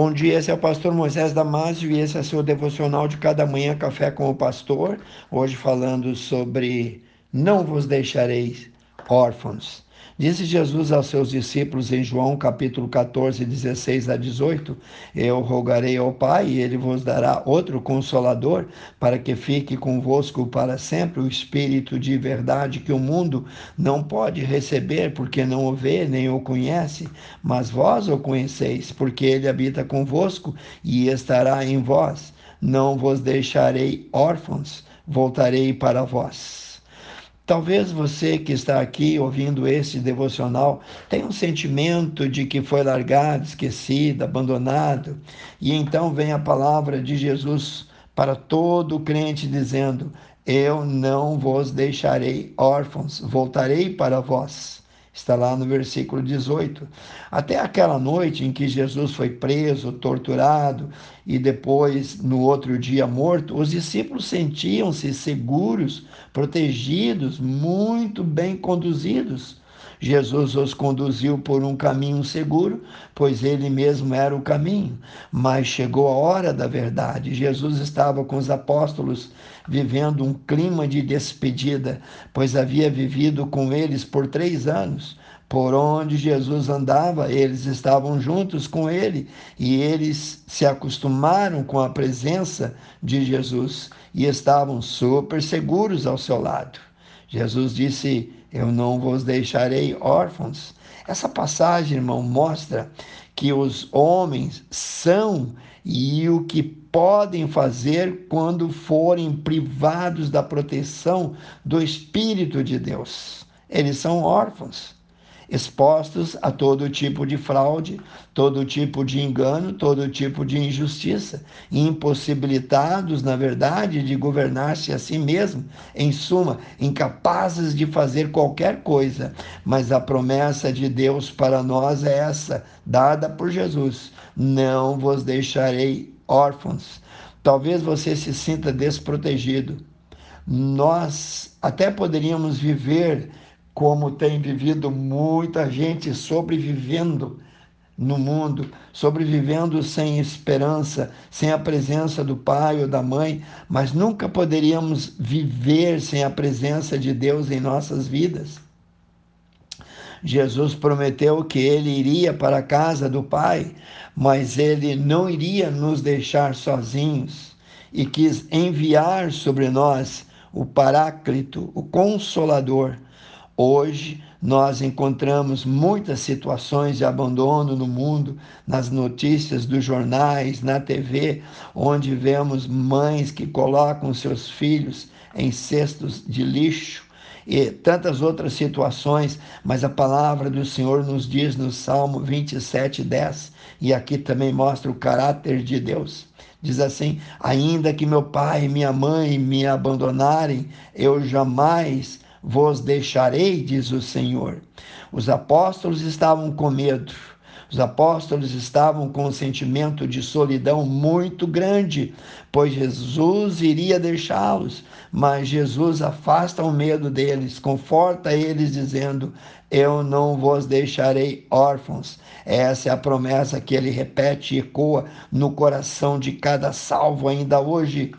Bom dia, esse é o pastor Moisés Damásio e esse é seu devocional de cada manhã Café com o Pastor. Hoje falando sobre Não vos deixareis órfãos. Disse Jesus aos seus discípulos em João capítulo 14, 16 a 18: Eu rogarei ao Pai, e ele vos dará outro consolador, para que fique convosco para sempre o Espírito de verdade que o mundo não pode receber, porque não o vê nem o conhece, mas vós o conheceis, porque ele habita convosco e estará em vós. Não vos deixarei órfãos, voltarei para vós. Talvez você que está aqui ouvindo esse devocional tenha um sentimento de que foi largado, esquecido, abandonado, e então vem a palavra de Jesus para todo crente dizendo: Eu não vos deixarei órfãos, voltarei para vós. Está lá no versículo 18. Até aquela noite em que Jesus foi preso, torturado e depois, no outro dia, morto, os discípulos sentiam-se seguros, protegidos, muito bem conduzidos Jesus os conduziu por um caminho seguro, pois ele mesmo era o caminho. Mas chegou a hora da verdade. Jesus estava com os apóstolos vivendo um clima de despedida, pois havia vivido com eles por três anos. Por onde Jesus andava, eles estavam juntos com ele e eles se acostumaram com a presença de Jesus e estavam super seguros ao seu lado. Jesus disse: Eu não vos deixarei órfãos. Essa passagem, irmão, mostra que os homens são e o que podem fazer quando forem privados da proteção do Espírito de Deus. Eles são órfãos expostos a todo tipo de fraude, todo tipo de engano, todo tipo de injustiça, impossibilitados, na verdade, de governar-se a si mesmo, em suma, incapazes de fazer qualquer coisa. Mas a promessa de Deus para nós é essa, dada por Jesus: não vos deixarei órfãos. Talvez você se sinta desprotegido. Nós até poderíamos viver como tem vivido muita gente sobrevivendo no mundo, sobrevivendo sem esperança, sem a presença do pai ou da mãe, mas nunca poderíamos viver sem a presença de Deus em nossas vidas. Jesus prometeu que ele iria para a casa do Pai, mas ele não iria nos deixar sozinhos e quis enviar sobre nós o Paráclito, o Consolador, Hoje nós encontramos muitas situações de abandono no mundo, nas notícias dos jornais, na TV, onde vemos mães que colocam seus filhos em cestos de lixo e tantas outras situações, mas a palavra do Senhor nos diz no Salmo 27, 10, e aqui também mostra o caráter de Deus. Diz assim: Ainda que meu pai e minha mãe me abandonarem, eu jamais vos deixarei, diz o Senhor. Os apóstolos estavam com medo. Os apóstolos estavam com um sentimento de solidão muito grande, pois Jesus iria deixá-los, mas Jesus afasta o medo deles, conforta eles, dizendo: Eu não vos deixarei órfãos. Essa é a promessa que ele repete e ecoa no coração de cada salvo ainda hoje.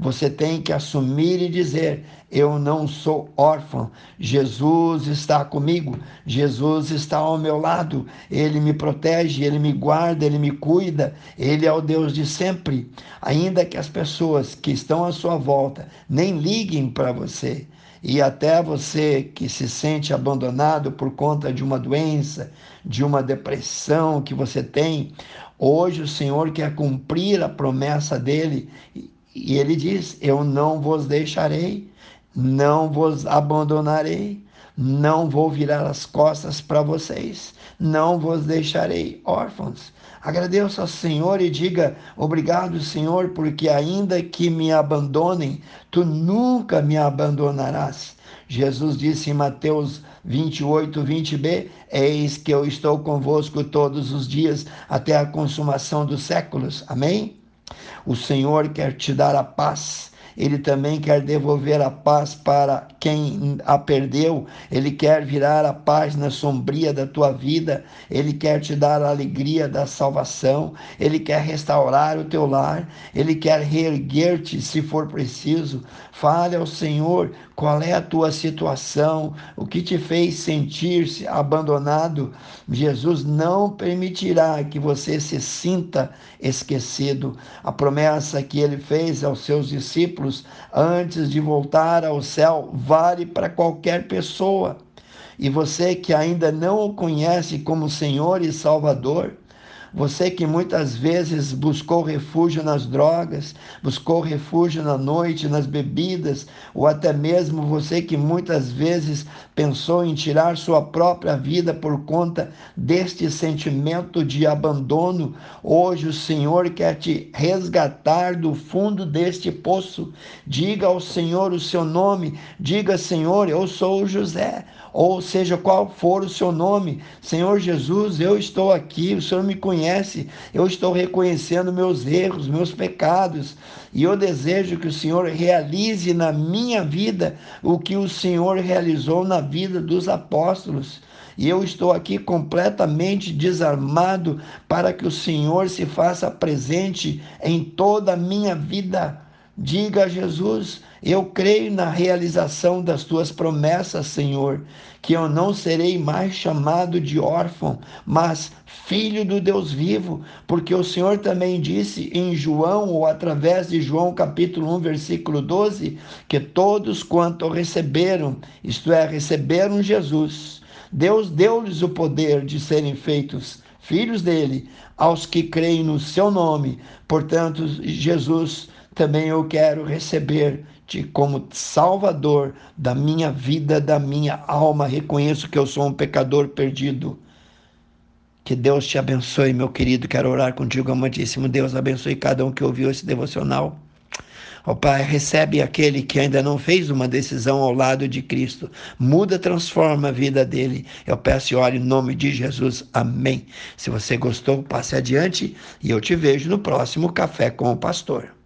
Você tem que assumir e dizer: Eu não sou órfão. Jesus está comigo. Jesus está ao meu lado. Ele me protege, ele me guarda, ele me cuida. Ele é o Deus de sempre. Ainda que as pessoas que estão à sua volta nem liguem para você. E até você que se sente abandonado por conta de uma doença, de uma depressão que você tem, hoje o Senhor quer cumprir a promessa dele e ele diz: Eu não vos deixarei, não vos abandonarei, não vou virar as costas para vocês, não vos deixarei órfãos. Agradeça ao Senhor e diga: Obrigado, Senhor, porque ainda que me abandonem, tu nunca me abandonarás. Jesus disse em Mateus 28, 20b: Eis que eu estou convosco todos os dias até a consumação dos séculos. Amém? O Senhor quer te dar a paz. Ele também quer devolver a paz para quem a perdeu, Ele quer virar a página sombria da tua vida, Ele quer te dar a alegria da salvação, Ele quer restaurar o teu lar, Ele quer reerguer-te se for preciso. Fale ao Senhor qual é a tua situação, o que te fez sentir-se abandonado. Jesus não permitirá que você se sinta esquecido. A promessa que ele fez aos seus discípulos antes de voltar ao céu vale para qualquer pessoa. E você que ainda não o conhece como Senhor e Salvador, você que muitas vezes buscou refúgio nas drogas, buscou refúgio na noite, nas bebidas, ou até mesmo você que muitas vezes pensou em tirar sua própria vida por conta deste sentimento de abandono, hoje o Senhor quer te resgatar do fundo deste poço. Diga ao Senhor o seu nome, diga: Senhor, eu sou José ou seja qual for o seu nome, Senhor Jesus, eu estou aqui, o Senhor me conhece, eu estou reconhecendo meus erros, meus pecados, e eu desejo que o Senhor realize na minha vida o que o Senhor realizou na vida dos apóstolos. E eu estou aqui completamente desarmado para que o Senhor se faça presente em toda a minha vida. Diga a Jesus: Eu creio na realização das tuas promessas, Senhor, que eu não serei mais chamado de órfão, mas filho do Deus vivo, porque o Senhor também disse em João, ou através de João capítulo 1, versículo 12, que todos quanto receberam, isto é, receberam Jesus, Deus deu-lhes o poder de serem feitos filhos dele, aos que creem no seu nome. Portanto, Jesus também eu quero receber-te como Salvador da minha vida, da minha alma. Reconheço que eu sou um pecador perdido. Que Deus te abençoe, meu querido. Quero orar contigo, amantíssimo Deus. Abençoe cada um que ouviu esse devocional. Ó oh, Pai, recebe aquele que ainda não fez uma decisão ao lado de Cristo. Muda, transforma a vida dele. Eu peço e oro em nome de Jesus. Amém. Se você gostou, passe adiante e eu te vejo no próximo Café com o Pastor.